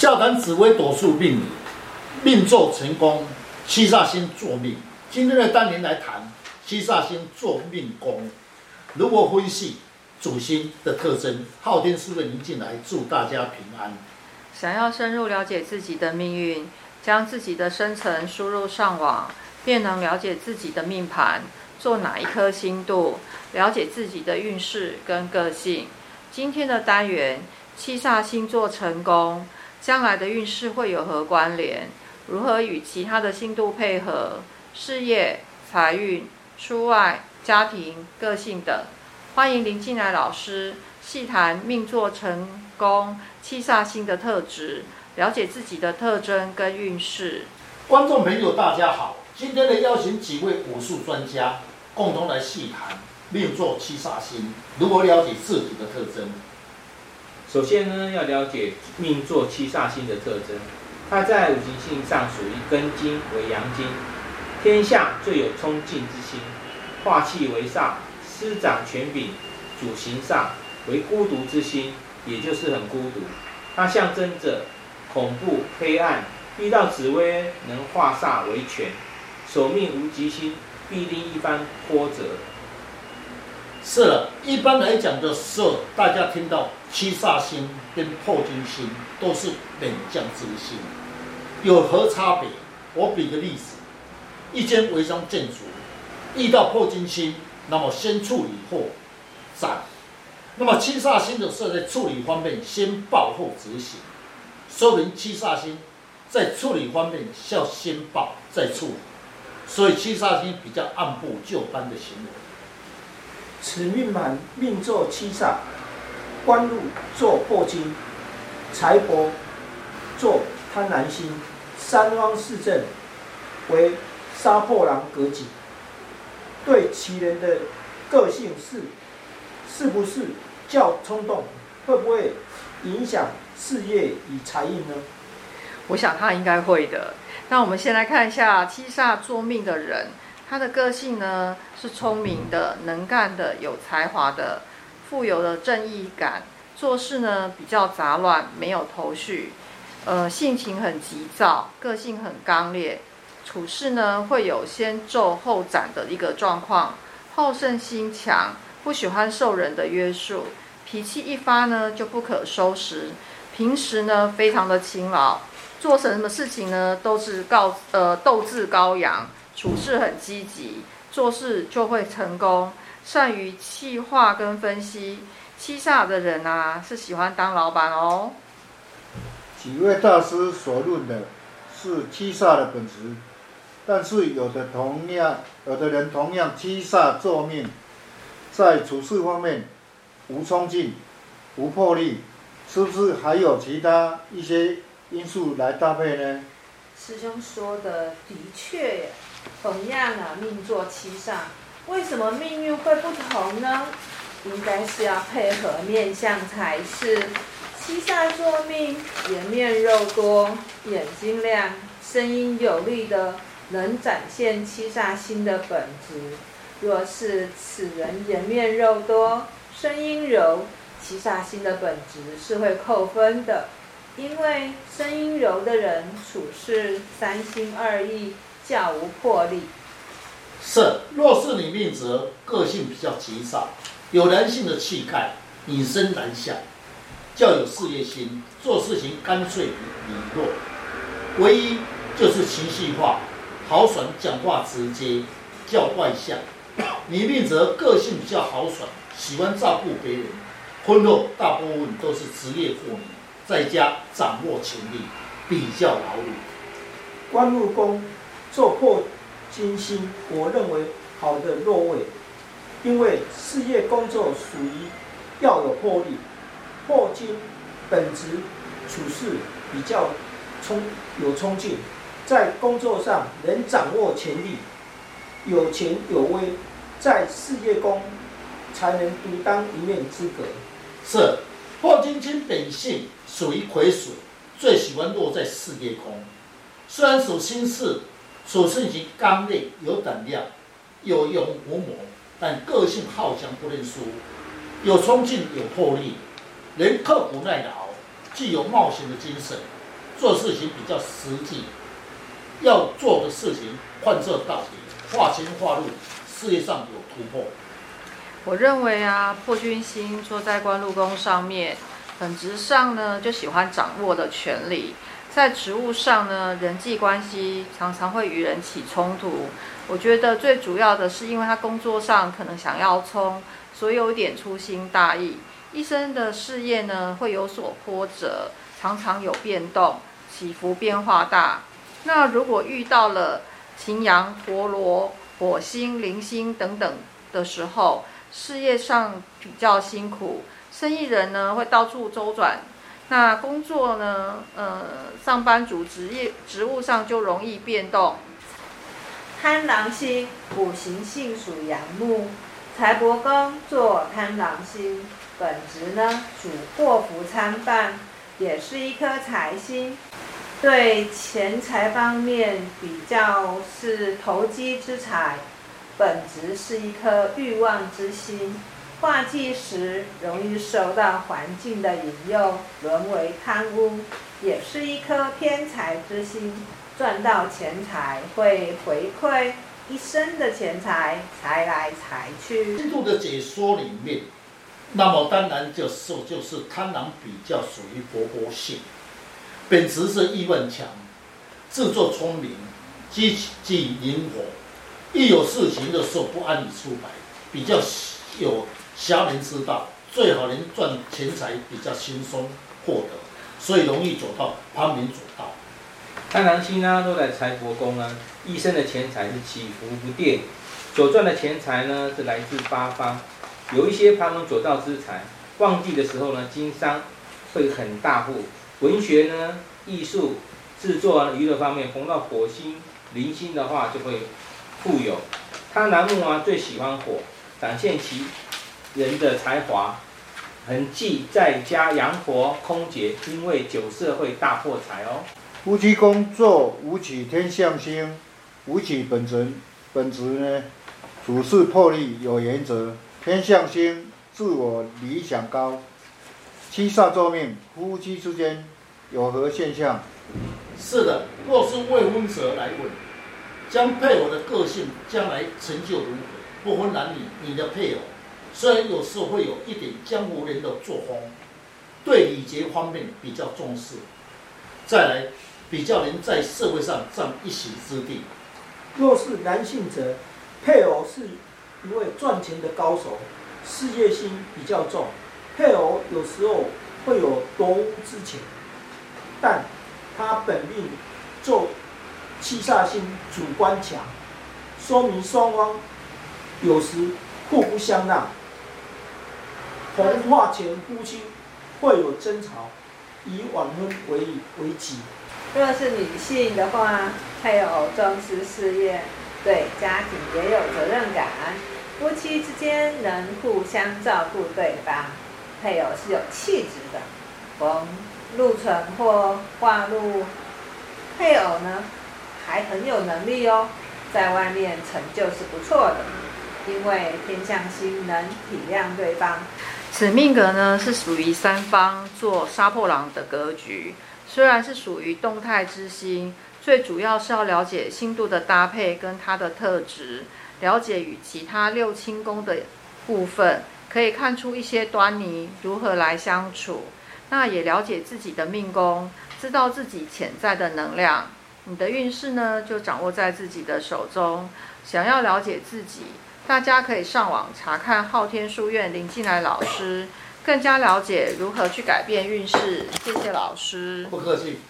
笑谈紫微斗数命理，命做成功，七煞星做命。今天的单元来谈七煞星做命宫，如何分析主星的特征？昊天书院林进来祝大家平安。想要深入了解自己的命运，将自己的生辰输入上网，便能了解自己的命盘，做哪一颗星度，了解自己的运势跟个性。今天的单元七煞星座成功。将来的运势会有何关联？如何与其他的星度配合？事业、财运、出外、家庭、个性等。欢迎林进来老师细谈命座成功七煞星的特质，了解自己的特征跟运势。观众朋友，大家好！今天的邀请几位武术专家，共同来细谈命座七煞星，如何了解自己的特征。首先呢，要了解命座七煞星的特征。它在五行性上属于庚金为阳金，天下最有冲劲之星，化气为煞，司掌权柄，主行煞，为孤独之星，也就是很孤独。它象征着恐怖黑暗，遇到紫微能化煞为权，守命无吉星，必定一番波折。是了，一般来讲的时候，大家听到七煞星跟破军星都是冷将之星，有何差别？我比个例子，一间违章建筑遇到破军星，那么先处理后斩；那么七煞星的时候，在处理方面先报后执行，说明七煞星在处理方面是要先报再处理，所以七煞星比较按部就班的行为。此命盘命坐七煞，官禄坐破金，财帛坐贪婪星，三方四正为杀破狼格局。对其人的个性是是不是较冲动？会不会影响事业与财运呢？我想他应该会的。那我们先来看一下七煞坐命的人。他的个性呢，是聪明的、能干的、有才华的，富有的正义感，做事呢比较杂乱，没有头绪，呃，性情很急躁，个性很刚烈，处事呢会有先奏后斩的一个状况，好胜心强，不喜欢受人的约束，脾气一发呢就不可收拾，平时呢非常的勤劳，做什么事情呢都是高呃斗志高扬。处事很积极，做事就会成功，善于计划跟分析。七煞的人啊，是喜欢当老板哦。几位大师所论的是七煞的本质，但是有的同样，有的人同样七煞作命，在处事方面无冲劲、无魄力，是不是还有其他一些因素来搭配呢？师兄说的的确。同样啊，命坐七煞，为什么命运会不同呢？应该是要配合面相才是。七煞坐命，颜面肉多，眼睛亮，声音有力的，能展现七煞星的本质。若是此人颜面肉多，声音柔，七煞星的本质是会扣分的，因为声音柔的人处事三心二意。较无魄力。是，若是你命则个性比较急躁，有男性的气概，女生男相，较有事业心，做事情干脆利落。唯一就是情绪化，豪爽，讲话直接，较外向。你命则个性比较豪爽，喜欢照顾别人，婚后大部分都是职业妇女，在家掌握权力，比较劳碌。官禄宫。坐破金星，我认为好的落位，因为事业工作属于要有魄力，破金本质处事比较冲有冲劲，在工作上能掌握权力，有权有威，在事业宫才能独当一面之格。是破金星本性属于癸水，最喜欢落在事业宫，虽然属心事。处事情刚烈有胆量，有勇无谋，但个性好强不认输，有冲劲有魄力，能刻苦耐劳，具有冒险的精神，做事情比较实际，要做的事情贯彻到底，画清画路，事业上有突破。我认为啊，破军星坐在官禄宫上面，本质上呢就喜欢掌握的权力，在职务上呢，人际关系常常会与人起冲突。我觉得最主要的是，因为他工作上可能想要冲，所以有点粗心大意。一生的事业呢会有所波折，常常有变动。起伏变化大，那如果遇到了擎羊、陀罗、火星、铃星等等的时候，事业上比较辛苦，生意人呢会到处周转，那工作呢，呃，上班族职业职务上就容易变动。贪狼星五行性属阳木，财帛宫坐贪狼星，本职呢主祸福参半，也是一颗财星。对钱财方面比较是投机之财，本职是一颗欲望之心，化忌时容易受到环境的引诱，沦为贪污，也是一颗偏财之心，赚到钱财会回馈一生的钱财，财来财去。星度的解说里面，那么当然就是就是贪婪比较属于活泼性。本质是意愿强，自作聪明，积极灵活，一有事情的时候不安理出牌，比较有侠名之道，最好能赚钱财比较轻松获得，所以容易走到旁门左道。贪狼星呢，都在财帛宫呢，一生的钱财是起伏不定，所赚的钱财呢是来自八方，有一些旁门左道之财，旺季的时候呢，经商会很大户。文学呢，艺术、制作啊、娱乐方面逢到火星、零星的话，就会富有。贪狼木啊，最喜欢火，展现其人的才华。很忌在家养活空姐，因为酒色会大破财哦。夫妻工作无取天象星，无取本职本职呢，处事魄力有原则，天象星自我理想高。七煞坐命，夫妻之间有何现象？是的，若是未婚者来问，将配偶的个性将来成就如何？不分男女，你的配偶虽然有时候会有一点江湖人的作风，对礼节方面比较重视，再来比较能在社会上占一席之地。若是男性者，配偶是一位赚钱的高手，事业心比较重。配偶有时候会有夺屋之情，但他本命坐七煞星主观强，说明双方有时互不相让。红化前夫妻会有争吵，以晚婚为为吉。若是女性的话，配偶重视事业，对家庭也有责任感，夫妻之间能互相照顾对方。配偶是有气质的，逢禄存或化禄，配偶呢还很有能力哦，在外面成就是不错的，因为天相星能体谅对方。此命格呢是属于三方做杀破狼的格局，虽然是属于动态之星，最主要是要了解星度的搭配跟它的特质，了解与其他六亲宫的部分。可以看出一些端倪，如何来相处？那也了解自己的命宫，知道自己潜在的能量。你的运势呢，就掌握在自己的手中。想要了解自己，大家可以上网查看昊天书院林进来老师，更加了解如何去改变运势。谢谢老师。不客气。